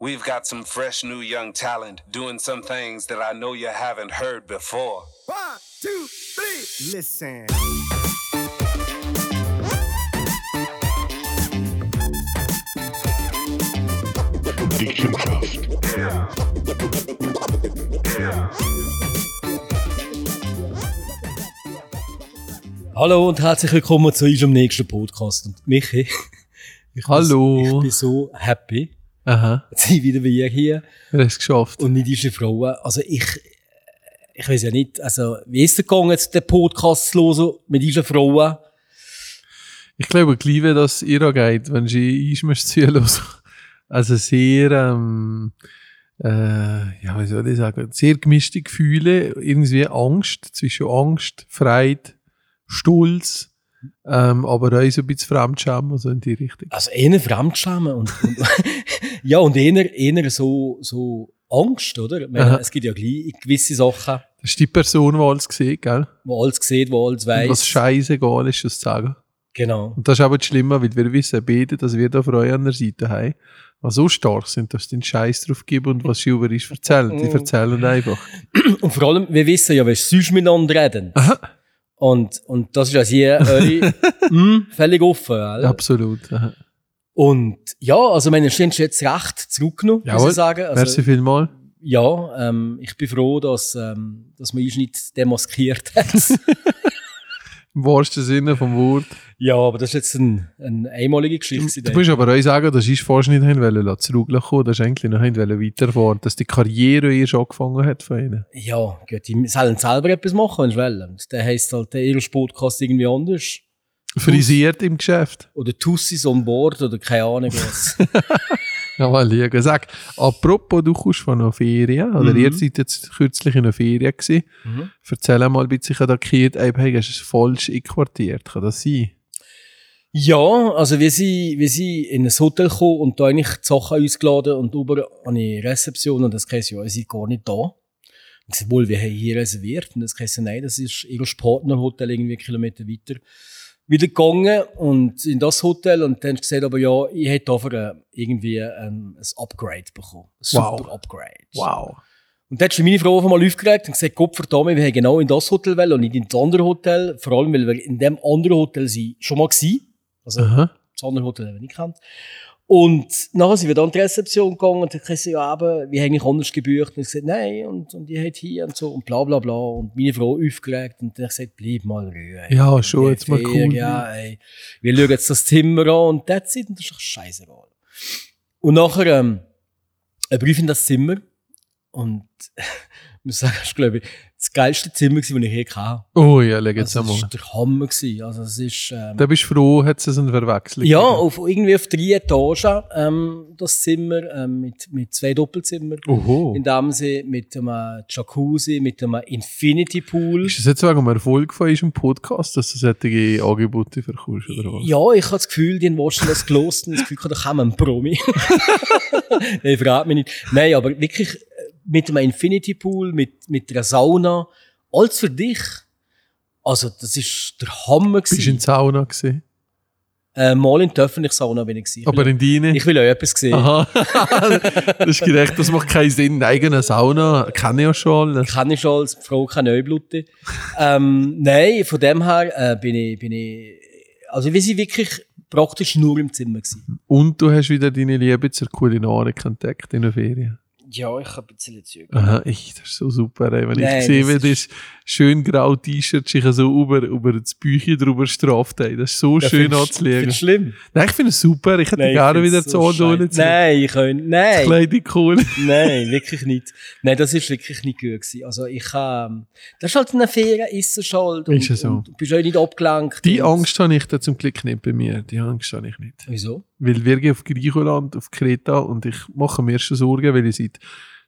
We've got some fresh new young talent doing some things that I know you haven't heard before. One, two, three. Listen. Hallo und herzlich willkommen zu unserem nächsten Podcast. Und Michi, ich Hallo. Bin, ich bin so happy, Aha, dass ich wieder wie hier wir haben es geschafft. und nicht unsere Frauen. Also ich, ich weiß ja nicht, also wie ist es gegangen, jetzt den Podcast zu hören mit unseren Frauen? Ich glaube, gleich wie das ihr auch geht, wenn sie einschmeißt zuhören. Also sehr, ähm, äh, ja, wie soll ich sagen, sehr gemischte Gefühle, irgendwie Angst, zwischen Angst, Freude, Stolz, ähm, aber auch so ein bisschen Fremdscham, also in die Richtung. Also eher Fremdschämen und, und ja und eher, eher so, so Angst, oder? Ich meine, Aha. es gibt ja gewisse Sachen, Das ist die Person, die alles sieht, gell? wo alles sieht, wo alles Und was scheißegal ist, das zu sagen. Genau. Und das ist aber das Schlimme, weil wir wissen beide, dass wir da Freude an der Seite haben, die so stark sind, dass sie den Scheiß drauf geben und was sie über ist erzählen. Die erzählen einfach. Und vor allem, wir wissen ja, wie sonst miteinander reden. Aha. Und, und das ist ja hier eure, mm, völlig offen. Oder? Absolut. Aha. Und ja, also meine Stehen jetzt recht zurückgenommen, muss Jawohl. ich sagen. Also, Merci vielmals. ja, ähm, ich bin froh, dass, ähm, dass man nicht demaskiert hat. Im wahrsten Sinne vom Wort. ja, aber das ist jetzt ein, eine einmalige Geschichte. Du musst aber auch sagen, dass ich fast nicht wollen, lassen zurückkommen. Das ist eigentlich noch wollen weiterfahren, dass die Karriere erst angefangen hat von ihnen. ja, gut, die sollen selber etwas machen, wenn sie wollen. Der heisst halt der Eros Podcast irgendwie anders. Frisiert im Geschäft. Oder Tussis on board oder keine Ahnung was. Ja, mal liegen. Sag, apropos, du kommst von einer Ferien, oder Mhm. ihr seid jetzt kürzlich in einer Ferien gewesen. Mhm. Erzähl mal ein bisschen, ich habe da gehört, ey, hey, hast du es falsch einquartiert? Kann das sein? Ja, also wir sind, wir sind in ein Hotel gekommen und da eigentlich die Sachen ausgeladen und über an die Rezeption und das heisst, ja, ihr seid gar nicht da. Und ich sag, wohl, wir haben hier reserviert und das heisst, nein, das ist ihr Partnerhotel irgendwie Kilometer weiter. Wieder gegangen und in das Hotel und dann gesagt, aber ja, ich hätte dafür äh, irgendwie ähm, ein Upgrade bekommen. Ein super Wow. Upgrade. Wow. Und dann hat meine Frau auf einmal aufgeregt und gesagt, Gott verdammt, wir haben genau in das Hotel wollen und nicht in das andere Hotel. Vor allem, weil wir in dem anderen Hotel sind schon mal gewesen. Also, Aha. das andere Hotel haben wir nicht kennt. Und nachher sind wir dann in die Rezeption gegangen und dann gesagt, ja, eben, wie habe ich anders gebucht? Und ich gesagt, nein, und, und ich hätte hier und so und bla, bla, bla. Und meine Frau aufgeregt und ich gesagt, bleib mal ruhig. Ja, schon, jetzt mal cool. Ja, ey. Wir schauen jetzt das Zimmer an und that's it. Und das ist scheißegal. Und nachher, ähm, ein Brief in das Zimmer und, muss sagen, das ist, glaube ich, das geilste Zimmer das ich je hatte. Oh ja, leg jetzt Also, das war der Hammer gewesen. Also, es ist, ähm, Da bist du froh, hat es eine Verwechslung ja, gegeben? auf, irgendwie auf drei Etagen, ähm, das Zimmer, ähm, mit, mit zwei Doppelzimmern. Oho. In dem sie mit einem Jacuzzi, mit einem Infinity Pool. Ist das jetzt wegen dem Erfolg von unserem Podcast, dass du solche Angebote verkaufst, oder was? Ja, ich habe das Gefühl, die haben wahrscheinlich das gelost und das Gefühl, da kommt ein Promi. Nein, fragt mich nicht. Nein, aber wirklich mit einem Infinity Pool, mit, mit einer Sauna, alles für dich. Also, das ist der Hammer Bist du in gewesen. der Sauna? Äh, mal in der öffentlichen Sauna bin ich gewesen. Aber in deine? ich will auch etwas sehen. Aha. das ist gerecht, das macht keinen Sinn. Eine eigene Sauna, kenne ich ja schon alles. Kann ich schon als Frau keine Neublute. ähm, nein, von dem her äh, bin ich, bin ich, also wir sind wirklich praktisch nur im Zimmer gewesen. Und du hast wieder deine Liebe zur Kulinarik entdeckt in der Ferien. Ja, ich habe ein bisschen Züge. Aha, ich, das ist so super, ey. wenn Nein, ich sehe, wie das schön grau T-Shirt sich so über, über das Büchchen drüber straft, ey. Das ist so schön anzulegen. Findest du schlimm? Nein, ich finde es super. Ich hätte Nein, gerne wieder so zu Ordnung. Nein, ich kann, nein. Kleidung cool. Nein, wirklich nicht. Nein, das ist wirklich nicht gut gewesen. Also ich, ähm, das ist halt eine Ferien, ist es halt. Ist ja so. Und du bist auch nicht abgelenkt. Die Angst habe ich da zum Glück nicht bei mir. Die Angst habe ich nicht. Wieso? Weil wir gehen auf Griechenland, auf Kreta und ich mache mir schon Sorgen, weil ich seit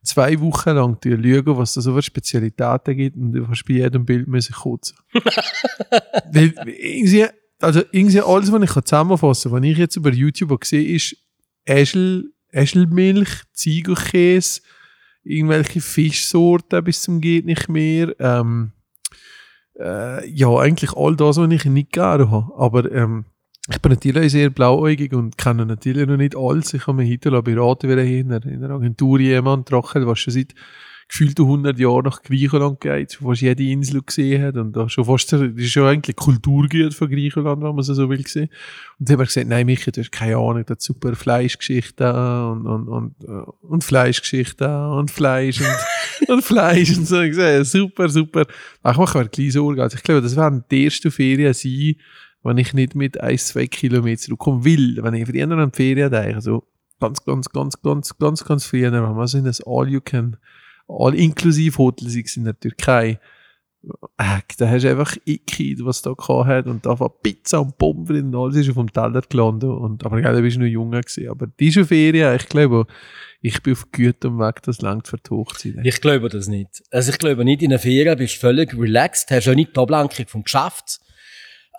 zwei Wochen lang schaue, was da so für Spezialitäten gibt und du fast bei jedem Bild müssen kotzen. weil irgendwie, also irgendwie alles, was ich zusammenfassen kann, was ich jetzt über YouTube gesehen ist Eschel, Eschelmilch, Ziegelkäse, irgendwelche Fischsorten bis zum geht nicht mehr. Ähm, äh, ja, eigentlich all das, was ich nicht gerne habe. Aber ähm, Ich bin natürlich sehr blauäugig und kenne natürlich noch nicht alles. Ich habe mich heute beraten, wie in einer, in einer Agentur jemand trocken, was schon seit gefühlt 100 Jahren nach Griechenland geht, schon fast jede Insel gesehen hat und da schon fast, das ist schon eigentlich Kulturgut von Griechenland, wenn man es so will sehen. Und dann haben wir gesagt, nein, Michi, du hast keine Ahnung, das super Fleischgeschichte und, und, und, äh, und Fleischgeschichte und Fleisch und, und Fleisch und so. Ich sage, super, super. Ach, machen wir kleines Sorge. Also ich glaube, das werden die ersten Ferien sein, wenn ich nicht mit ein, zwei Kilometer zurückkommen will. Wenn ich früher an die Ferien denke, so ganz, ganz, ganz, ganz, ganz, ganz früher, wenn man so in das All-You-Can all inklusive Hotels in der Türkei. Äh, da hast du einfach Iki, was da hat und da war Pizza und Pommes und alles ist auf dem Teller gelandet. Und, aber ja, da bist du noch jünger gewesen. Aber diese Ferien, ich glaube, ich bin auf gutem Weg, das langt für die Hochzeit. Ich glaube das nicht. Also ich glaube nicht, in einer Ferien bist du völlig relaxed, hast auch nicht die Ablenkung vom Geschäft.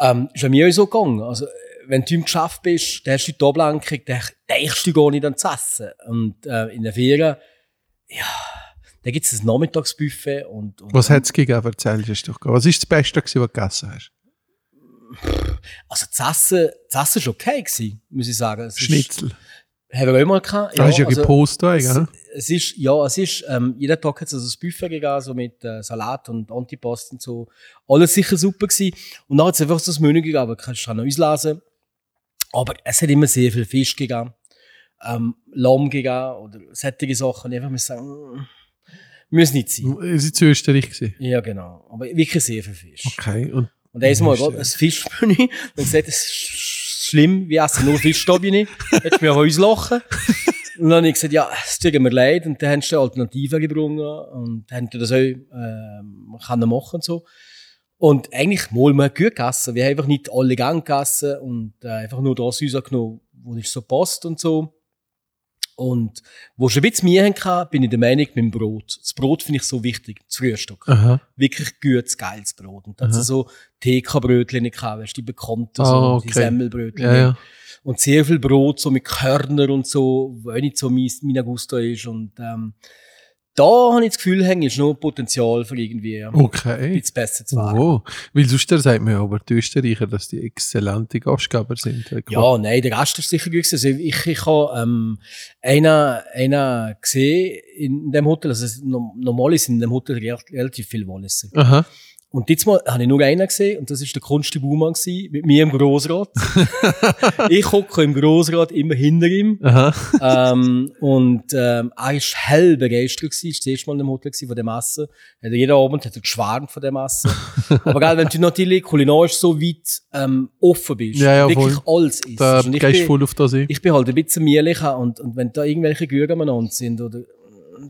Ähm, ist ja mir auch so gegangen. Also, wenn du im Geschäft bist, dann hast du die Ablenkung, dann denkst du gar nicht an das Essen. Und äh, in der Ferien, ja, da gibt es ein Nachmittagsbuffet. Und, und was hat es gegeben? Erzähl es doch. Was ist das Beste, was du gegessen hast? Also das Essen, das Essen war okay, gewesen, muss ich sagen. Es Schnitzel. Ist, haben wir auch mal gehabt. Ja, hast du ja also, gepostet, gell? Es ist, ja, es ist, ähm, jeden Tag hat es also ein Buffet gegeben, so mit äh, Salat und Antipost und so. Alles sicher super gewesen. Und dann hat es einfach so das Menü gegeben, aber kannst du noch auslesen. Aber es hat immer sehr viel Fisch gegeben, ähm, Lamm gegeben oder sättige Sachen. Ich einfach muss sagen, mm, muss nicht sein. Ihr seid zu Österreich gewesen? Ja, genau. Aber wirklich sehr viel Fisch. Okay. Und, Und einmal geht ein Fischmenü, dann sagt es ist schlimm, wie essen nur Fisch da bin ich. Hättest mir auch auslachen. Und dann habe ich gesagt, ja, es tut mir leid. Und dann haben sie Alternativen gebrungen und haben das auch können machen und so. Und eigentlich mal mal gut gegessen. Wir haben einfach nicht alle Gänge gegessen und äh, einfach nur das rausgenommen, wo es so passt und so. Und wo schon ein bisschen mehr hatten, bin ich der Meinung mit dem Brot. Das Brot finde ich so wichtig, das Frühstück. aha. Wirklich gutes, geiles Brot. Und da hat Aha. es so TK-Brötchen gehabt, weißt du, die bekannten, so, okay. die Semmelbrötchen. Ja, ja. Und sehr viel Brot, so mit Körner und so, auch nicht so mein, mein Gusto ist. Und ähm, da habe ich das Gefühl, hängt ist noch Potenzial für irgendwie ein Okay. bisschen besser zu werden. Oh. Weil sonst sagt man ja aber die Österreicher, dass die exzellente Gastgeber sind. Ja, nein, der Rest ist sicher gut. Also ich, ich habe ähm, einen, einen gesehen in dem Hotel. Also normal ist in dem Hotel re- relativ viel Walliser. Aha. Und jetzt mal habe ich nur einen gesehen und das ist der Kunsti Baumann gewesen, mit mir im Grossrat. ich hocke im Grossrat immer hinter ihm. Ähm, und ähm, er ist hell begeistert gewesen. Das erste Mal in dem Hotel gewesen von der Masse. Hat jeden Abend hat er geschwärmt von der Masse. Aber geil, wenn du natürlich kulinarisch so weit ähm, offen bist, Ja, ja, wirklich voll. alles isst. Da gehst du bin- voll auf das ein. ich bin halt ein bisschen miellicher und, und wenn da irgendwelche Gürgen aneinander sind, oder,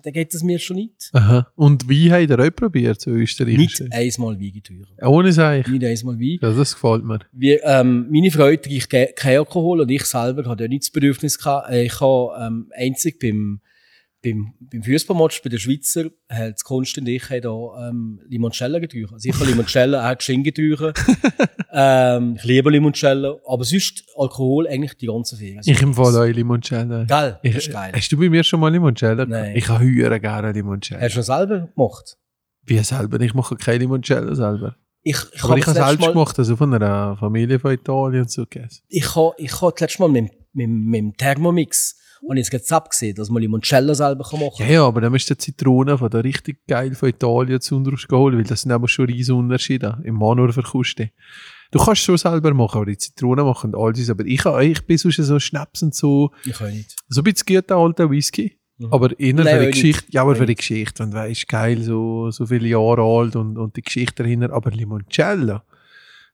dann geht das mir schon nicht. Aha. Und wie habt ihr auch probiert, so Österreich? Nicht einmal Wein teuer. Ohne Seich. Nicht einmal Wein. Ja, das gefällt mir. Wir, ähm, meine Frau trinkt ke- keinen Alkohol und ich selber hatte auch nicht das Bedürfnis gehabt. Äh, Ich habe ähm, einzig beim, beim, beim Fußballmatch bei den Schweizer, hat das Kunst und ich haben da ähm, Limoncello getrunken. Also ich habe Limoncello auch getrunken. ähm, ich liebe Limoncello, aber sonst Alkohol eigentlich die ganze Ferien. Also, Ich empfehle euch Limoncello. Geil, das Ich, ist geil. Hast du bei mir schon mal Limoncello? Nein. Ich habe höher gerne Limoncello. Hast du selber gemacht? Wie selber? Ich mache keine Limoncello selber. Ich, ich Aber ich habe selbst Mal- gemacht, also von einer Familie von Italien und so. Ich habe ich ha das letzte Mal mit, mit, mit dem Thermomix und jetzt jetzt abgesehen, dass man Limoncello selber kann machen Ja, ja, aber dann musst du die Zitronen von der richtig geil von Italien zu uns geholt, weil das sind aber schon riesen Unterschiede im Manor verkosten. Du kannst es schon selber machen, aber die Zitronen machen alles. Aber ich, ich bin sonst so Schnaps und so, Ich kann nicht. so ein bisschen guter alter Whisky. Mhm. Aber eher Nein, für die nicht. Geschichte. Ja, aber für die. Geschichte. Und weißt, geil, so, so viele Jahre alt und, und die Geschichte dahinter. Aber Limoncello.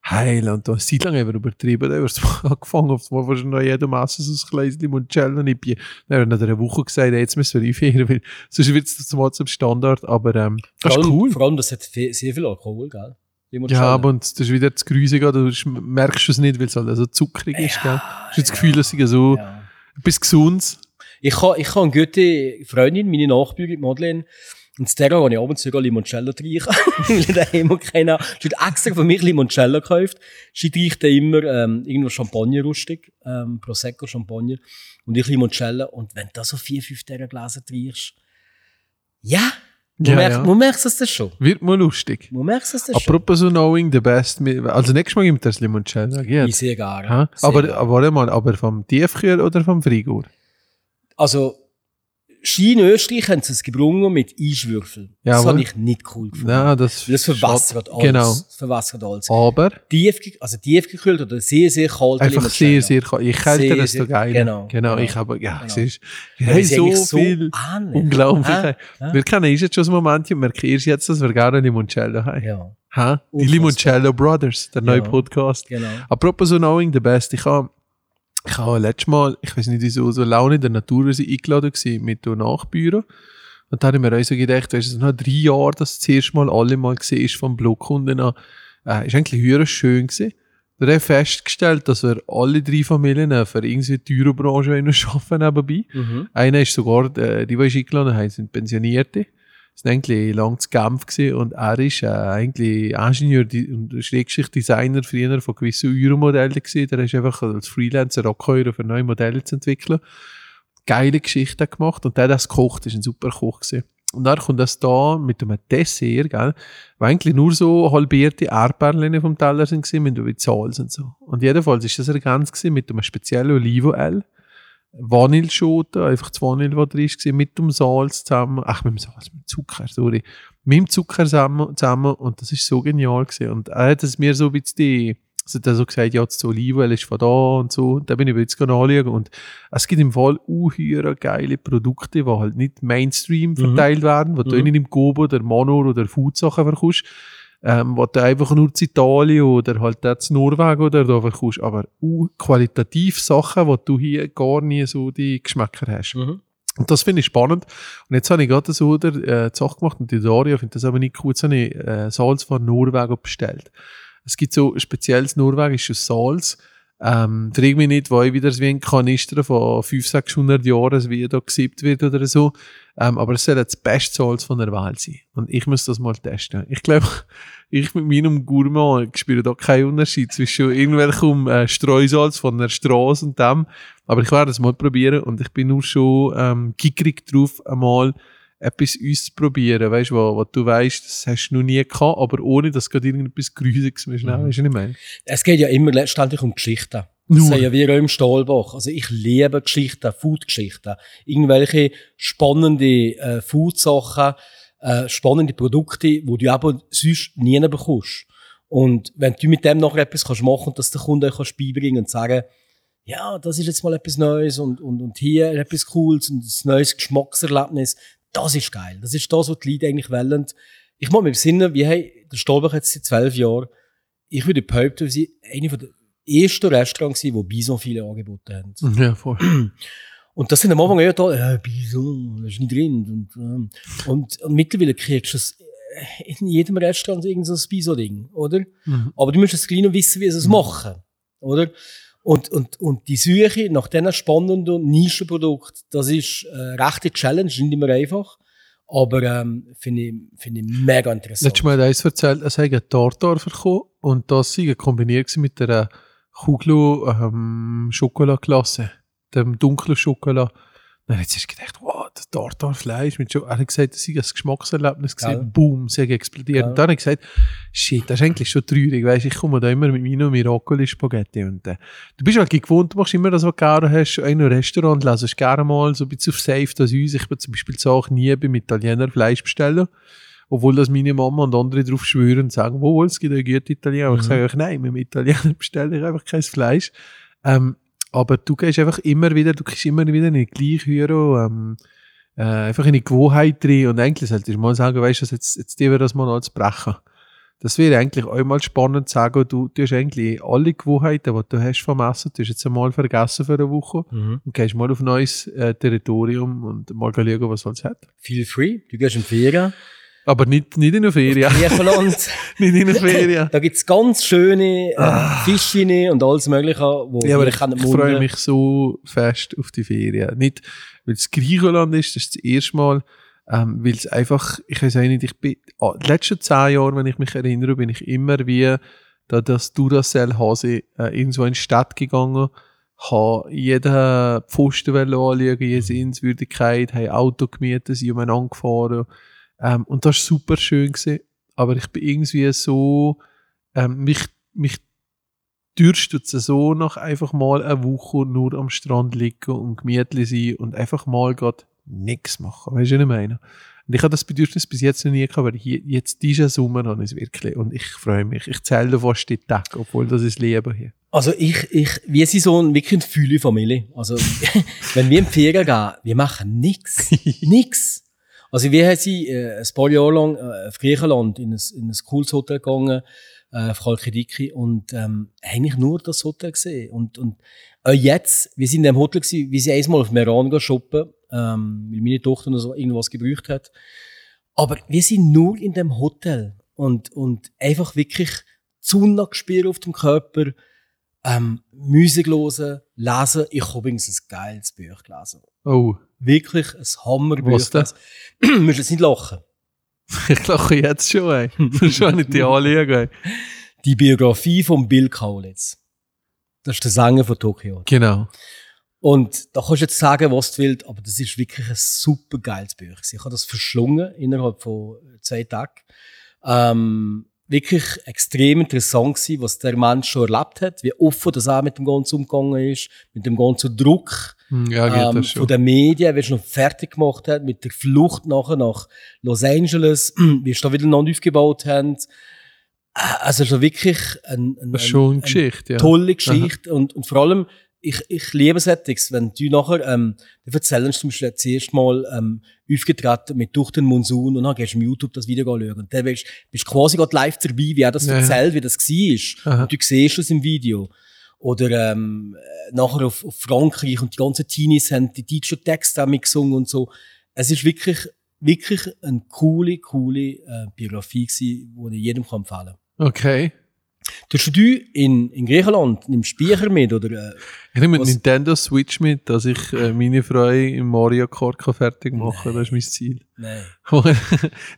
Heil, und da ist Zeit lang eben übertrieben. Da hast du angefangen, auf einmal fast noch jedem Essen so ein kleines Limoncello nippen. Dann haben wir nach einer Woche gesagt, hey, jetzt müssen wir einführen, weil sonst wird es mal zum Standard. Aber ähm, das vor ist allem, cool. Vor allem, das hat fe- sehr viel Alkohol, gell? Ja, aber und das ist wieder das Grüßige, du merkst es nicht, weil es halt so zuckrig ist. Gell? Du hast das Gefühl, dass es so Ja. etwas Gesundes. Ich habe ich ha eine gute Freundin, meine Nachbürin, Madeleine, und der gehe ich abends sogar Limoncello trinken, weil ich daheim auch keine habe. Sie hat extra für mich Limoncello gekauft. Sie trinkt dann immer ähm, irgendwo Champagner rustig, ähm, Prosecco, Champagner, und ich Limoncello. Und wenn du da so vier, fünf dieser Gläser trinkst, ja, Wo, Ja, merkst, ja. merkst du das schon? Wird mal lustig. Wo merkst du das schon? Apropos so Knowing the Best, also nächstes Mal gibt es das Limoncello. Ja. Ich sehe gar nicht. Aber warte mal, aber vom Tiefkühl oder vom Frigur? Also, Ski in Österreich haben sie es gebrungen mit Eiswürfeln. das Jawohl. habe ich nicht cool gefunden. Nein, das, das verwässert alles. Genau. Das verwässert alles. Aber Tief, also tiefgekühlt oder sehr, sehr kalt. einfach sehr, sehr kalt. Je kälter, desto sehr- geiler. genau, genau. genau. Ich habe, ja, Genau. siehst du, wir Ja, haben so so viel. ähnlich. Unglaublich. Hä? Hä? Wir kennen jetzt schon ein Moment und merkst jetzt, dass wir gerne Limoncello haben. Ja, Ha? Die. Limoncello Brothers, der neue Ja. Podcast. genau. Apropos so Knowing the Best, ich habe ich habe letztes Mal, ich weiß nicht wieso, so Laune der Natur eingeladen gewesen mit dem Nachbüro. Und da habe ich mir auch so gedacht, weißt du, nach drei Jahren, dass das erste Mal alle mal gesehen ist vom Blockkunden an, äh, ist eigentlich höher schön gewesen. Da habe ich festgestellt, dass wir alle drei Familien für irgendwie die Türenbranche wollen arbeiten nebenbei. Mhm. Einer ist sogar, äh, die, die ich eingeladen habe, sind Pensionierte. War eigentlich lang zu Genf und er ist äh, eigentlich Ingenieur und Schrägstrich Designer früher von gewissen Euromodellen. Der ist einfach als Freelancer angeheuert, für neue Modelle zu entwickeln. Geile Geschichten gemacht und der hat das gekocht, ist ein super Koch gewesen. Und dann kommt das da mit einem Dessert, gell, wo eigentlich nur so halbierte Erdbeerchen vom Teller sind mit Salz und so. Und jedenfalls ist das gewesen mit einem speziellen Olivenöl. Vanilleschote, einfach das Vanille, was drin war, mit dem Salz zusammen, ach, mit dem Salz, mit dem Zucker, sorry, mit dem Zucker zusammen, zusammen und das ist so genial gewesen. Und er hat es mir so ein bisschen, die, also hat er so gesagt, ja, das Olivenöl ist von da und so, und da bin ich jetzt anschauen. Und es gibt im Fall unheuer geile Produkte, die halt nicht Mainstream verteilt werden, wo du Mhm. nicht im Gobo oder Manor oder Food-Sachen verkaufst, ähm, wo du einfach nur zu Italien oder halt auch zu Norwegen oder da verkaufst, aber uh, qualitativ Sachen, wo du hier gar nie so die Geschmäcker hast. Mhm. Und das finde ich spannend. Und jetzt habe ich gerade so der, äh, die Sache gemacht und die Daria findet das aber nicht gut, so eine äh, Salz von Norwegen bestellt. Es gibt so spezielles norwegisches Salz, ähm, frag mich nicht, wo ich wieder wie ein Kanister von 500, 600 Jahren, wie da gesiebt wird oder so. Ähm, aber es soll das beste Salz von der Welt sein. Und ich muss das mal testen. Ich glaube, ich mit meinem Gourmand spüre da keinen Unterschied zwischen irgendwelchem äh, Streusalz von der Straße und dem. Aber ich werde es mal probieren und ich bin nur schon ähm, gierig drauf, einmal etwas auszuprobieren. Weißt du, was, du weißt, das hast du noch nie gehabt, aber ohne dass gerade irgendetwas Grüsiges mehr schnell, Mhm. weißt du, was ich meine? Es geht ja immer letztendlich um Geschichten. Nur. Das ja auch im Stahlbach. Also ich liebe Geschichten, Food-Geschichten. Irgendwelche spannende äh, Food-Sachen, äh, spannende Produkte, die du aber sonst nie bekommst. Und wenn du mit dem noch etwas kannst machen und das der Kunde auch kannst beibringen und sagen, ja, das ist jetzt mal etwas Neues und, und, und hier etwas Cooles und ein neues Geschmackserlebnis, das ist geil. Das ist das, was die Leute eigentlich wollen. Ich muss mir besinnen, wir haben der Stahlbach jetzt seit zwölf Jahren, ich würde behaupten, sind eine von der ersten Restaurants, gewesen, die Bison viele angeboten haben. Ja, voll. Und das sind am Anfang eher da, äh, Bison, das ist nicht drin. Und, ähm, und, und mittlerweile kriegst du es äh, in jedem Restaurant irgend so ein Bison-Ding, oder? Mhm. Aber du musst es gleich noch wissen, wie sie es machen, oder? Und, und, und die Suche nach diesen spannenden Nischenprodukten, das ist eine rechte Challenge, nicht immer einfach. Aber ähm, finde ich, finde ich mega interessant. Letztes Mal hat eins erzählt, er sei einen Tartar verkommen und das sei kombiniert mit der Kugel ähm, Schokoladklasse, dem dunklen Schokolad. Dann hat sie gedacht, wow, das Tartarfleisch mit Scho Er hat gesagt, das sei ein Geschmackserlebnis gewesen. Boom, sie hat explodiert. Geil. Und dann hat er gesagt, shit, das ist eigentlich schon traurig, weisst, ich komme da immer mit meinem Miracoli Spaghetti und äh, du bist halt gewohnt, du machst immer das, was du gerne hast, in einem Restaurant, lässt gerne mal so ein bisschen auf Safe das uns. Ich würde zum Beispiel die Sache nie beim Italiener Fleisch bestellen. Obwohl das meine Mama und andere drauf schwören und sagen, wo es gibt ja gute Italiener. Aber ich Mhm. sage euch, nein, mit dem Italiener bestelle ich einfach kein Fleisch. Ähm, aber du gehst einfach immer wieder, du kriegst immer wieder in die gleiche Hüre, ähm, äh, einfach in die Gewohnheit drin. Und eigentlich solltest du mal sagen, weißt du, jetzt, jetzt dir wir das mal als brechen. Das wäre eigentlich auch mal spannend zu sagen, du, du hast eigentlich alle Gewohnheiten, die du hast vom Essen, du hast jetzt einmal vergessen für eine Woche Mhm. und gehst mal auf neues äh, Territorium und mal schauen, was es hat. Feel free, du gehst in die Ferien. Aber nicht, nicht in der Ferien. Griechenland. nicht in der Ferien. Da gibt's ganz schöne äh, Fischchen und alles Mögliche, wo Ja, aber ich, ich freue mich so fest auf die Ferien. Nicht, weil es Griechenland ist, das ist das erste Mal, ähm, weil es einfach, ich weiß auch nicht, ich bin, ah, die letzten zehn Jahre, wenn ich mich erinnere, bin ich immer wie da das Duracell-Hase äh, in die Stadt gegangen, habe jeden Pfosten anschauen, jede Sehenswürdigkeit, habe Auto gemietet, sind umeinander gefahren, Ähm, und das war super schön. Gewesen. Aber ich bin irgendwie so, ähm, mich, mich dürstet es so nach einfach mal eine Woche nur am Strand liegen und gemütlich sein und einfach mal gerade nichts machen. Weißt du, was ich meine? Und ich habe das Bedürfnis bis jetzt noch nie gehabt, aber hier, jetzt diesen Sommer habe ich es wirklich. Und ich freue mich. Ich zähle fast die Tage, obwohl das ist Leben hier. Also ich, ich, wir sind so ein, wirklich eine Familie. Also, wenn wir in die Ferien gehen, wir machen nix. nix. Also wir sind äh, ein paar Jahre lang äh, auf Griechenland in ein, in ein cooles Hotel gegangen, äh, auf Chalkidiki, und ähm, eigentlich nur das Hotel gesehen. Und, und auch jetzt, wir sind in dem Hotel gewesen, wir sind einmal auf Meran shoppen, ähm, weil meine Tochter noch so irgendwas gebraucht hat. Aber wir sind nur in dem Hotel und, und einfach wirklich Sonne gespürt auf dem Körper, ähm, Musik hören, lesen. Ich habe übrigens ein geiles Buch gelesen. Oh, Wirklich ein Hammerbuch. Was denn? Du musst jetzt nicht lachen. ich lache jetzt schon, ey. schon nicht die anschauen, ey. Die Biografie von Bill Kaulitz. Das ist der Sänger von Tokio. Genau. Und da kannst du jetzt sagen, was du willst, aber das ist wirklich ein super geiles Buch. Ich habe das verschlungen innerhalb von zwei Tagen. Ähm, wirklich extrem interessant gewesen, was der Mensch schon erlebt hat, wie offen das auch mit dem Ganzen umgegangen ist, mit dem ganzen Druck Hm, Ja, ähm, von den Medien, wie er noch fertig gemacht hat, mit der Flucht nachher nach Los Angeles, wie sie da wieder neu aufgebaut haben. Äh, Also schon wirklich ein, ein, Das ist schon eine ein, Geschichte, ja. tolle Geschichte und, und vor allem, ich, ich liebe Settings, wenn du nachher, ähm, du erzählst zum Beispiel zuerst mal, ähm, aufgetreten mit durch den Monsun und dann gehst du auf YouTube das Video schauen. Und dann bist, bist du quasi gerade live dabei, wie er das Ja, ja. erzählt, wie das war. Aha. Und du siehst es im Video. Oder ähm, äh, nachher auf, auf Frankreich und die ganzen Teenies haben die deutschen Texte auch mitgesungen und so. Es ist wirklich, wirklich eine coole, coole äh, Biografie gewesen, die ich jedem kann empfehlen kann. Okay. Tust du in, in Griechenland, nimmst du Bücher mit oder äh, Ich nehme Was- Nintendo Switch mit, dass ich äh, meine Freude im Mario Kart fertig machen kann. Das ist mein Ziel. nein.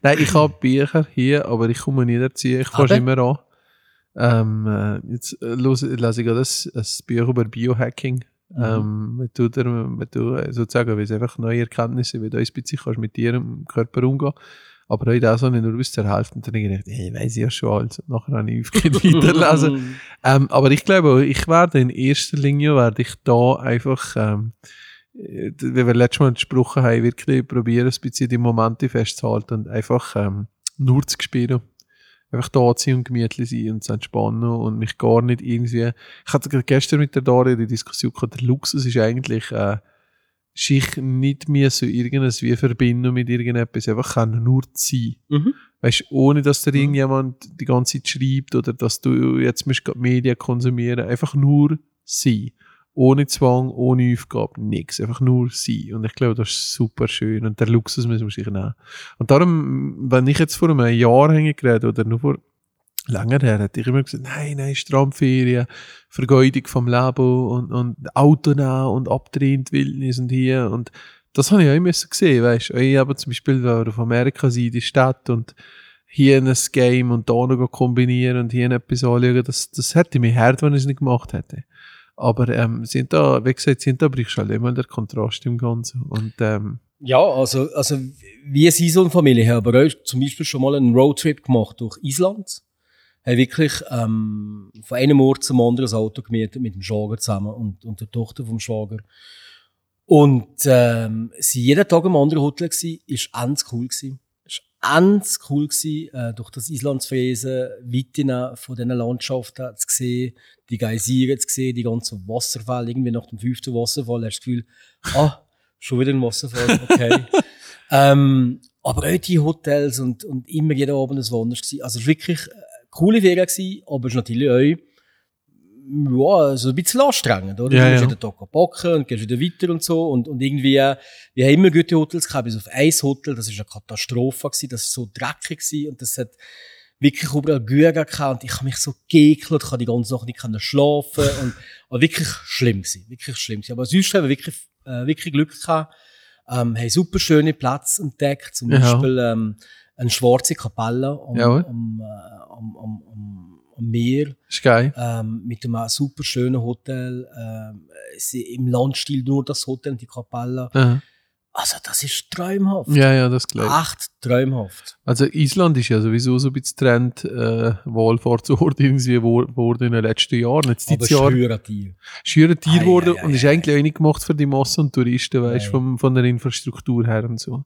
Nein, ich habe Bücher hier, aber ich komme nicht dazu. Ich fange immer an. Ähm, äh, jetzt äh, los- lese ich gerade ein, ein Buch über Biohacking. Mhm. Ähm, du, der, du äh, sozusagen, weil es einfach neue Erkenntnisse, wie du ein bisschen kannst mit dir im Körper umgehen aber heute auch so nicht nur bis zur Hälfte. Und dann habe ich gedacht, hey, weiss ich ja schon alles. Und nachher habe ich aufgehört weiterlesen. Ähm, aber ich glaube, ich werde in erster Linie werde ich da einfach, ähm, äh, wie wir letztes Mal gesprochen haben, wirklich probieren, ein bisschen die Momente festzuhalten und einfach ähm, nur zu spielen. Einfach da sein und gemütlich sein und zu entspannen und mich gar nicht irgendwie. Ich hatte gestern mit der Daria die Diskussion gehabt, der Luxus ist eigentlich, äh, sich nicht mehr so irgendwas wie verbinden mit irgendetwas, einfach kann nur sein. Mhm. Weißt ohne dass dir Mhm. irgendjemand die ganze Zeit schreibt oder dass du jetzt musst grad Medien konsumieren einfach nur sein. Ohne Zwang, ohne Aufgabe, nichts. Einfach nur sein. Und ich glaube, das ist super schön. Und der Luxus müssen wir sich nehmen. Und darum, wenn ich jetzt vor einem Jahr hänge geredet oder nur vor länger her, hätte ich immer gesagt, nein, nein, Strandferien, Vergeudung vom Leben und, und Auto und die Wildnis und hier. Und das habe ich auch immer gesehen, weißt du. Habe zum Beispiel wenn wir auf Amerika sein, die Stadt und hier ein Game und da noch kombinieren und hier etwas anschauen, das, das hätte mir hart, wenn ich es nicht gemacht hätte. Aber ähm, sind da, wie gesagt, sind da brichst du halt immer der Kontrast im Ganzen. Und ähm, Ja, also, also wir sind so eine Familie, haben aber auch zum Beispiel schon mal einen Roadtrip gemacht durch Island. Haben wirklich ähm, von einem Ort zum anderen das Auto gemietet mit dem Schwager zusammen und, und der Tochter vom Schwager. Und ähm, sie jeden Tag im anderen Hotel gsi, ist ganz cool gsi. Ist ganz cool gsi, äh, durch das Island zu reisen, Weiten von diesen Landschaften zu sehen, die Geysire zu sehen, die ganzen Wasserfälle. Irgendwie nach dem fünften Wasserfall hast du das Gefühl, ah, schon wieder ein Wasserfall, okay. ähm, aber auch die Hotels und, und immer jeden Abend ein Wanders gsi. Also wirklich coole Ferien aber es ist natürlich auch ja, so ein bisschen anstrengend, oder? Ja, du musst ja. jeden Tag backen und gehst wieder weiter und so. Und, und irgendwie, wir haben immer gute Hotels gehabt, bis auf ein Hotel, das ist eine Katastrophe gewesen, das war so dreckig gewesen und das hat wirklich überall Gühe gehabt und ich habe mich so geekelt, ich habe die ganze Nacht nicht schlafen und, und wirklich schlimm gewesen, wirklich schlimm gewesen. Aber sonst haben wir wirklich, äh, wirklich Glück gehabt, ähm, haben super schöne Plätze entdeckt, zum Ja. Beispiel, ähm, eine schwarze Kapelle am, Jawohl. am, äh, am, am, am, am Meer ist geil. ähm, mit einem super schönen Hotel, ähm, im Landstil nur das Hotel und die Kapelle. Aha. Also, das ist träumhaft. Ja, ja, das glaube ich. Echt träumhaft. Also Island ist ja sowieso so ein bisschen Trend, äh, Wahlfahrtsort irgendwie wo- geworden in den letzten Jahren. Jetzt dieses Jahr schwöre Tier. schüre Tier Ei, geworden ei, ei, und ist ei, eigentlich auch nicht gemacht für die Massen und Touristen, weißt Ei. vom von der Infrastruktur her und so.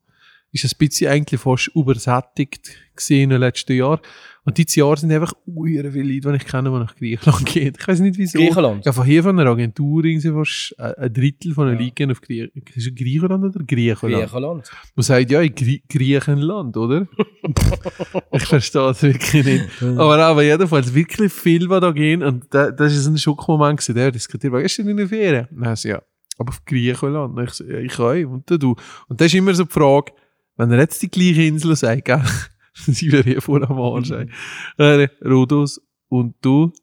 Ist ein bisschen eigentlich fast übersättigt gesehen in den letzten Jahren. Und dieses Jahr sind einfach uhr viele Leute, die ich kenne, die nach Griechenland gehen. Ich weiß nicht wieso. Griechenland. Ja, von hier von einer Agentur irgendwie fast ein Drittel von den Ja. Leuten auf Griechenland. Ist es Griechenland oder Griechenland? Griechenland. Man sagt ja in Grie Griechenland, oder? ich verstehe es wirklich nicht. Aber, aber jedenfalls wirklich viel, die da gehen. Und da, das ist ein Schockmoment gewesen. Der diskutiert, was ist denn in der Ferien? Und dann so, ja, aber auf Griechenland. Ich ich auch. Und du. Und das ist immer so die Frage, wenn er jetzt die gleiche Insel sagt, gell? Sie wäre hier voll am Arsch. ey. Äh, Rhodos und du?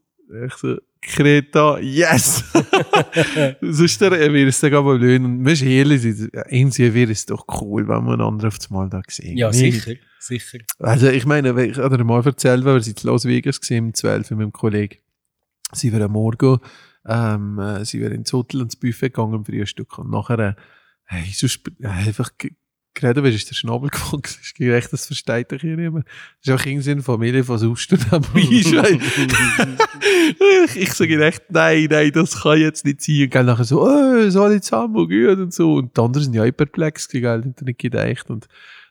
Ich so, Kreta, yes! Sonst wäre es dann aber blöd. Und wir sind ehrlich, irgendwie wäre es doch cool, wenn man einen anderen auf das Mal da sehen. Ja, Nicht? sicher. Sicher. Also ich meine, ich habe dir mal erzählt, weil wir sind in Las Vegas gesehen, um 12 mit meinem Kollegen. Sie waren am Morgen, ähm, äh, sie waren ins Hotel und ins Buffet gegangen am Frühstück und nachher, äh, hey, sonst, äh, einfach geredet, weil ist der Schnabel gewachsen. Ich gehe echt, das versteht doch hier niemand. Das ist auch irgendwie eine Familie von Susten ist, weil- ich, ich sage echt, nein, nein, das kann jetzt nicht sein. Und gell, nachher so, oh, soll ich zusammen, gut und so. Und die anderen sind ja auch perplex, gell, und nicht gedacht. Und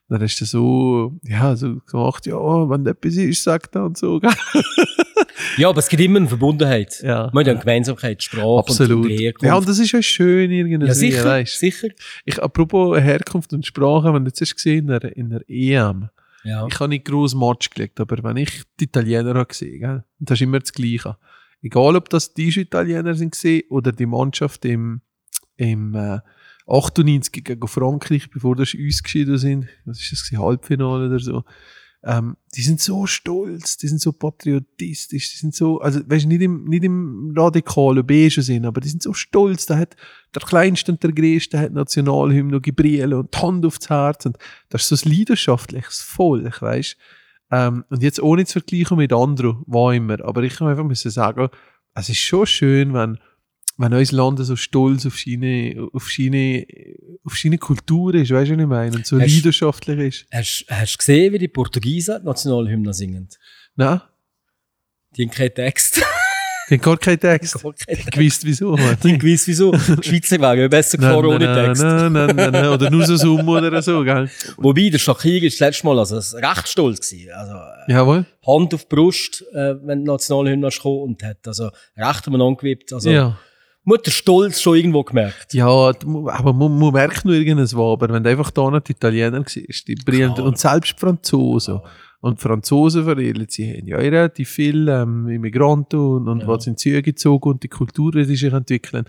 dann ist er so, ja, so gemacht, ja, wenn etwas ist, sagt er und so. gell. Ja, aber es gibt immer eine Verbundenheit. Ja. Man hat ja eine Gemeinsamkeit, Sprache Absolut. und Herkunft. Ja, und das ist ja schön irgendwie. ja, sicher, weißt. sicher. Ich, apropos Herkunft und Sprache, wenn du jetzt hast gesehen in der, in der EM, Ja. ich habe nicht groß Match gelegt, aber wenn ich die Italiener habe gesehen, und das ist immer das Gleiche. Egal, ob das die Italiener sind gesehen oder die Mannschaft im, im äh, 98 gegen Frankreich, bevor das uns geschieden sind, was ist das, Halbfinale oder so, ähm, die sind so stolz, die sind so patriotistisch, die sind so, also weißt nicht im, nicht im radikalen beige Sinn, aber die sind so stolz, da hat der Kleinste und der Größte hat Nationalhymne gebrüllt und die Hand aufs Herz und das ist so ein leidenschaftliches Volk, weißt ähm, und jetzt ohne zu vergleichen mit anderen, war immer, aber ich kann einfach sagen, es ist schon schön, wenn wenn unser Land so stolz auf seine, auf seine, auf seine Kultur ist, weißt du, was ich meine? Und so Hast- leidenschaftlich ist. Hast hast du gesehen, wie die Portugiesen die Nationalhymne singen? Nein, Die haben keinen Text. die haben gar keinen Text. Gar keinen Text. Gewusst wieso. Die haben gewiss, wieso. Die Schweizer wären besser gefahren ohne Text. Nein, nein, nein, nein, oder nur so Summe oder so, gell? Wobei, der Shakir ist das letzte Mal also, recht stolz gewesen. Also, äh, Jawohl. Hand auf die Brust, äh, wenn die Nationalhymne gekommen und hat also recht umeinander gewippt. Also, Ja. Den Stolz schon irgendwo gemerkt. Ja, aber man, man merkt nur irgendwas aber wenn du einfach da nicht Italiener siehst, die brillen, und selbst Franzosen. Und die Franzosen verlieren, sie haben ja relativ viel ähm, Immigranten und, und Ja. was sind Züge gezogen und die Kultur, die sich entwickeln.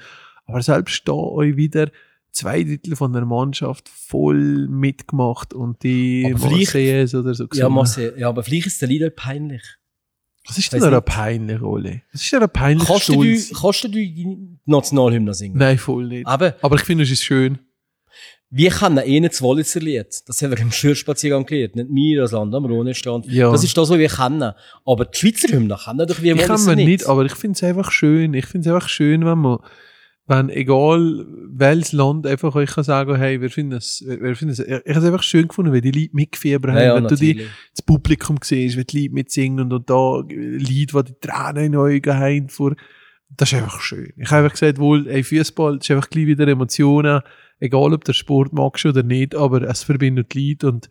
Aber selbst da euch wieder zwei Drittel von der Mannschaft voll mitgemacht und die Marseillaise oder so Ja, gesungen. Marcel, ja, aber vielleicht ist der Lieder peinlich. Was ist denn da nicht. peinlich, Ole? Was ist denn da peinlich Kannst du, kannst du die Nationalhymne singen? Nein, voll nicht. Aber Aber ich finde, es ist schön. wir kennen eh nicht das Wolitzer Lied. Das haben wir im Schürspaziergang gelernt. Nicht mir, das Land am Rhonestrand. Ja. Das ist das, was wir kennen. Aber die Schweizer Hymne kennen doch wir Ich kann Wolitzer man nicht. nicht, aber ich finde es einfach schön. Ich finde es einfach schön, wenn man, wenn egal welches Land einfach euch kann sagen, hey, wir finden es, wir, finden es, ich habe es einfach schön gefunden, wenn die Leute mitgefiebert haben, ja, wenn du die, natürlich. das Publikum siehst, wenn die Leute mitsingen und, und da Lieder, die die Tränen in den Augen haben, vor, das ist einfach schön. Ich habe einfach gesagt, wohl, ey, Fußball, ist einfach gleich wieder Emotionen, egal ob der Sport magst oder nicht, aber es verbindet die Leute und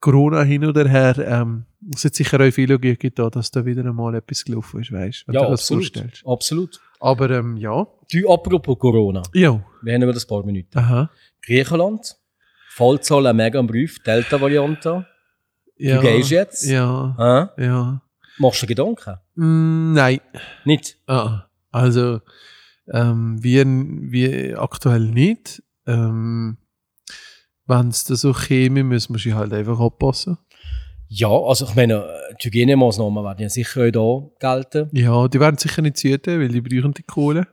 Corona hin oder her, ähm, es hat sicher auch viele gegeben, da, dass da wieder einmal etwas gelaufen ist, weißt du, Ja, das absolut. vorstellst. Absolut. Aber ähm, ja. Du, apropos Corona. Ja. Wir haben über das paar Minuten. Aha. Griechenland. Fallzahlen mega am Brief. Delta-Variante. Ja. Du gehst jetzt. Ja. Hä? Ja. Machst du Gedanken? Mm, nein. Nicht? Ah, also, ähm, wir, wir aktuell nicht. Ähm, Wenn es da so käme, müssen wir sie halt einfach abpassen. Ja, also ich meine, die Hygienemaßnahmen werden ja sicher auch da gelten. Ja, die werden sicher nicht züten, weil die brauchen die Kohle.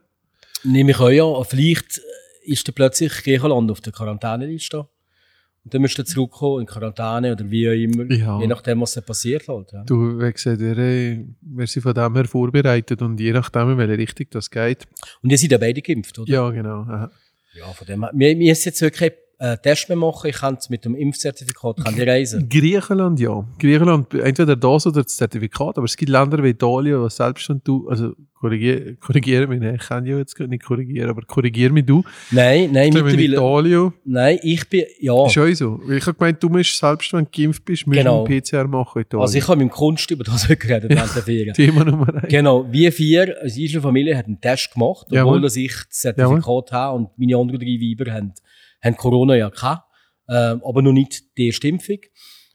Nehme ich auch ja. Vielleicht ist dann plötzlich Griechenland auf der Quarantäneliste. Und dann müsst ihr zurückkommen in Quarantäne oder wie auch immer. Ja. Je nachdem, was dann passiert halt. Ja. Du, wie gesagt, wir, äh, wir sind von dem her vorbereitet und je nachdem, in welche Richtung das geht. Und ihr seid ja beide geimpft, oder? Ja, genau. Aha. Ja, von dem her. Mir, mir ist jetzt wirklich einen Test mehr machen, ich kann mit dem Impfzertifikat kann ich reisen. Griechenland, ja. Griechenland, entweder das oder das Zertifikat, aber es gibt Länder wie Italien, wo selbst wenn du, also korrigiere, korrigiere mich, nicht, ich kann ja jetzt nicht korrigieren, aber korrigiere mich du. Nein, nein, Ich glaube, in mittlerweile. Italien Nein, ich bin, ja. ist auch so. Ich habe gemeint, du musst selbst, wenn du geimpft bist, musst Genau. du einen PCR machen in Italien. Also ich habe mit dem Kunst über das geredet während der Ferien. Thema Nummer eins. Genau, wir vier, als unsere Familie, hat einen Test gemacht, obwohl dass ich das Zertifikat habe und meine anderen drei Weiber haben, haben Corona ja gehabt, ähm, aber noch nicht die erste Impfung.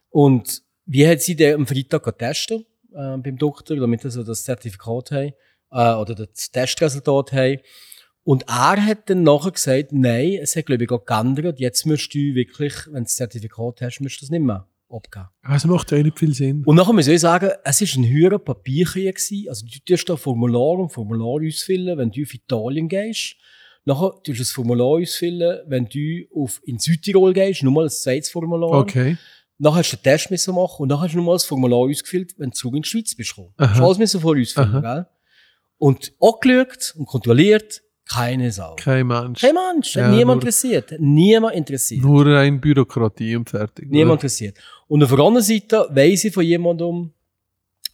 Und wir haben sie dann am Freitag getestet äh, beim Doktor, damit sie das Zertifikat haben äh, oder das Testresultat haben. Und er hat dann nachher gesagt, nein, es hat glaube ich gerade geändert, jetzt musst du wirklich, wenn du das Zertifikat hast, musst du das nicht mehr abgeben. Also macht ja nicht viel Sinn. Und nachher muss ich sagen, es war ein höherer Papierkrieg. Also du tust da Formular und Formular ausfüllen, wenn du auf Italien gehst. Nachher tust du das Formular ausfüllen, wenn du auf, in Südtirol gehst, nochmal ein zweites Formular. Okay. Nachher hast du den Test müssen machen und nachher hast du nochmal das Formular ausgefüllt, wenn du zurück in die Schweiz bist gekommen. Aha. Hast alles müssen vorher ausfüllen, gell? Und angeschaut und kontrolliert, keine Sau. Kein Mensch. Kein Mensch, Ja, niemand interessiert. Niemand interessiert. Nur rein Bürokratie und fertig. Niemand oder? interessiert. Und auf der anderen Seite weiss ich von jemandem,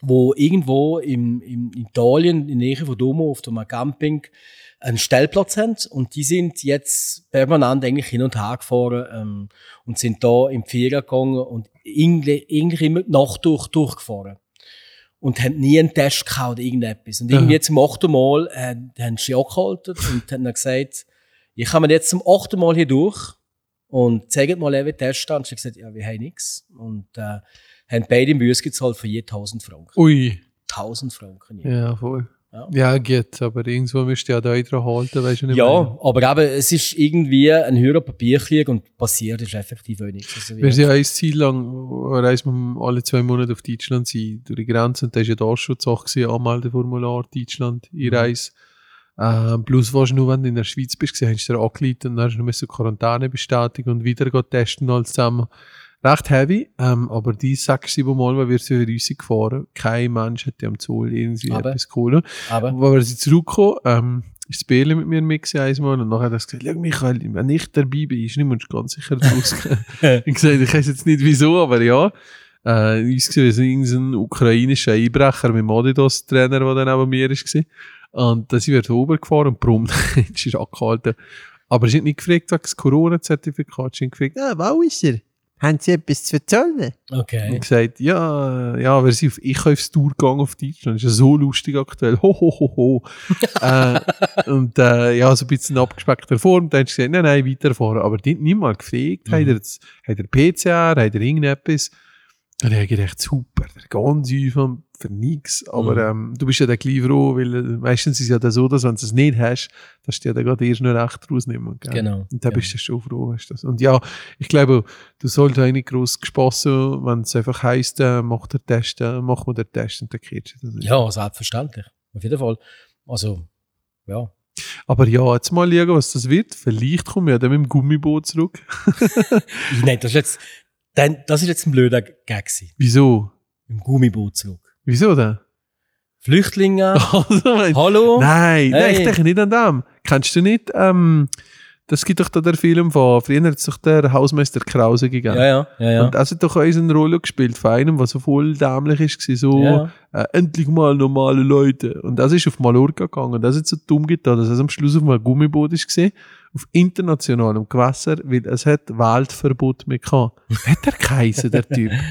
wo irgendwo im, im Italien, in der Nähe von Domo, auf dem Camping, einen Stellplatz haben. Und die sind jetzt permanent eigentlich hin und her gefahren, ähm, und sind da im Ferien gegangen und irgendwie, irgendwie immer die Nacht durch, durchgefahren. Und haben nie einen Test gehabt oder irgendetwas. Und irgendwie Aha. zum achten Mal, äh, haben sie angehalten und haben dann gesagt, ich komme jetzt zum achten Mal hier durch und zeigt mal eben Test an. Und sie haben gesagt, ja, wir haben nichts. Und äh, haben beide Müsse gezahlt für je 1000 Franken. Ui. 1000 Franken. Ja, Ja, voll. Ja. Ja, geht. Aber irgendwo müsst ihr ja da dran halten, weißt du nicht ja aber eben, es ist irgendwie ein höherer Papierkrieg und passiert ist effektiv auch nichts. Also, Wir sind ja ein Ziel lang, reisen wir alle zwei Monate auf Deutschland sein, durch die Grenze. Und da war ja da schon die Sache, gewesen, Anmeldeformular Deutschland, Mhm. Einreise. Äh, plus warst du nur, wenn du in der Schweiz bist, hast du dir angeleitet und dann hast du noch Quarantäne bestätigen und wieder testen alles zusammen. Recht heavy, ähm, aber die sechs, sieben Mal, wo wir zu Rüsi gefahren, kein Mensch hat am Zoll irgendwie Aber- etwas geholt. aber, Wo wir sind zurückgekommen, ähm, ist das Bärli mit mir mit gewesen einmal und nachher hat er gesagt, schau Michael, wenn ich dabei bin, ist nicht ganz sicher rausgehen. ich gesagt, ich weiß jetzt nicht wieso, aber ja. Äh, uns gesehen, es irgendein ukrainischer Einbrecher mit dem Adidas-Trainer, der dann neben mir war. Und dann sind wir da oben gefahren und prompt ist er angehalten. Aber sie hat nicht gefragt, wegen das Corona-Zertifikat. Sie hat gefragt, ah, wo ist er? Haben Sie etwas zu erzählen? okay. Und gesagt, ja, ja, wir sind auf Einkaufstour gegangen auf Deutschland. Das ist ja so lustig aktuell. Ho, ho, ho, ho. äh, und äh, ja, so ein bisschen in abgespeckter Form. Dann hat sie gesagt, nein, nein, weiterfahren. Aber die hat niemand gefragt, Mhm. hat, er jetzt, hat er PCR, hat er irgendetwas? Und ich habe gedacht, super, der ganz einfach für nichts. Aber Mhm. ähm, du bist ja dann gleich froh, weil äh, meistens ist es ja dann so, dass wenn du es nicht hast, dass du ja dann gerade erst noch recht rausnehmen. Gell? Genau. Und da Ja. bist du schon froh, hast das. Und ja, ich glaube, du solltest auch nicht gross gespassen, wenn es einfach heisst, äh, mach den Test, äh, mach mal den Test und dann kriegst du das. Ja, selbstverständlich. Auf jeden Fall. Also, ja. Aber ja, jetzt mal schauen, was das wird. Vielleicht kommen wir ja dann mit dem Gummiboot zurück. Nein, das ist jetzt, dann, das ist jetzt ein blöder Gag gewesen. Wieso? Im Gummiboot zurück. Wieso denn? Flüchtlinge, Also, hallo? Nein, nein, Hey. ich denke nicht an dem. Kennst du nicht, ähm, das gibt doch da der Film von, früher hat es doch der Hausmeister Krause gegeben. Ja, ja, ja, ja. Und das hat doch auch eine Rolle gespielt von einem, der so voll dämlich ist, gewesen, so, Ja. äh, endlich mal normale Leute. Und das ist auf Mallorca gegangen. Und das hat so dumm getan, dass es am Schluss auf einem Gummiboot ist gesehen, auf internationalem Gewässer, weil es hat Weltverbot mehr gehabt. Hat der geheißen, der Typ?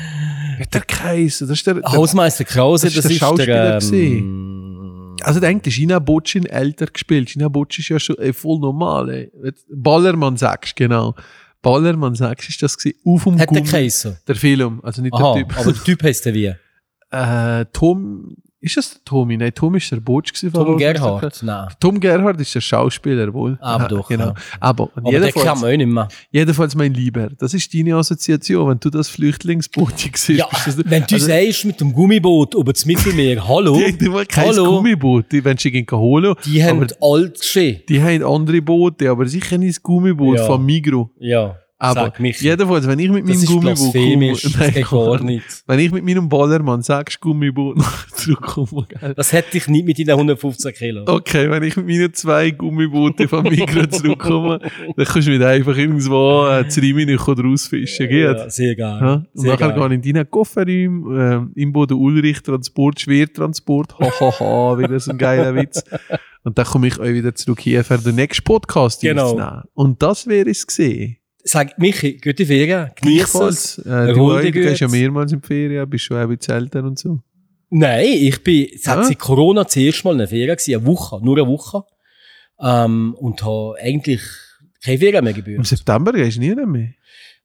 Hat der geheißen? Das ist der, der Hausmeister Krause, das das, ist der ist Schauspieler der, ähm, also denkt, Gina Botschin älter gespielt. Gina Botsch ist ja schon ey, voll normal. Ey. Ballermann sagst, genau. Ballermann sagst, ist das gewesen, auf dem hat der Gummi. geheißen? Der Film, also nicht Aha, der Typ. aber der Typ heisst der wie? Äh, Tom, ist das der Tommy? Nein, Tom ist der Botsch Tom? Krause. Nein. Tom Gerhardt ist der Schauspieler wohl. Aber Ja, doch, Genau. ja. Aber, Aber den kennt jedenfalls, man auch nicht mehr. jedenfalls, mein Lieber, das ist deine Assoziation, wenn du das Flüchtlingsboot siehst. Ja, du- wenn du also, sagst, mit dem Gummiboot über das Mittelmeer, hallo, Die haben immer kein Hallo? Gummiboot, die, wenn sie holen. die haben aber alt geschehen. die haben andere Boote, aber sicher nicht das Gummiboot Ja. von Migro. Ja. Aber jedenfalls, wenn ich mit Das meinem ist Gummiboot nicht. Wenn ich mit meinem Ballermann sagst, Gummiboot zurückkomme, gell? Das hätte ich nicht mit deinen 115 Kilo. Okay, wenn ich mit meinen zwei Gummibooten vom Mikro zurückkomme, dann kannst du mich einfach irgendwo äh, zu Rimini rausfischen, geht? Ja, sehr geil. Ja? Und Sehr nachher geil. gehe ich in deinen Kofferraum, ähm, im Boden Ulrich Transport, Schwertransport, hahaha, wieder so ein geiler Witz. Und dann komme ich euch wieder zurück hier für den nächsten Podcast Genau. aufzunehmen. Und das wäre es gesehen. Sag, Michi, gute Ferien, es. Gleichfalls, äh, du, auch, gehst ja mehrmals in die Ferien, bist schon auch bei Zelten und so. Nein, ich bin seit Ja? seit Corona zuerst mal in der Ferien gewesen, eine Woche, nur eine Woche. Ähm, und habe eigentlich keine Ferien mehr Im gebührt. September gehst du nie mehr.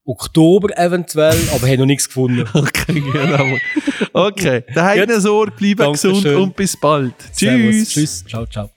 Oktober eventuell, aber habe noch nichts gefunden. Okay, genau. Okay, daheim Gut. Sorge, bleib Dankeschön. gesund und bis bald. Servus. Tschüss. Tschüss. Ciao, ciao.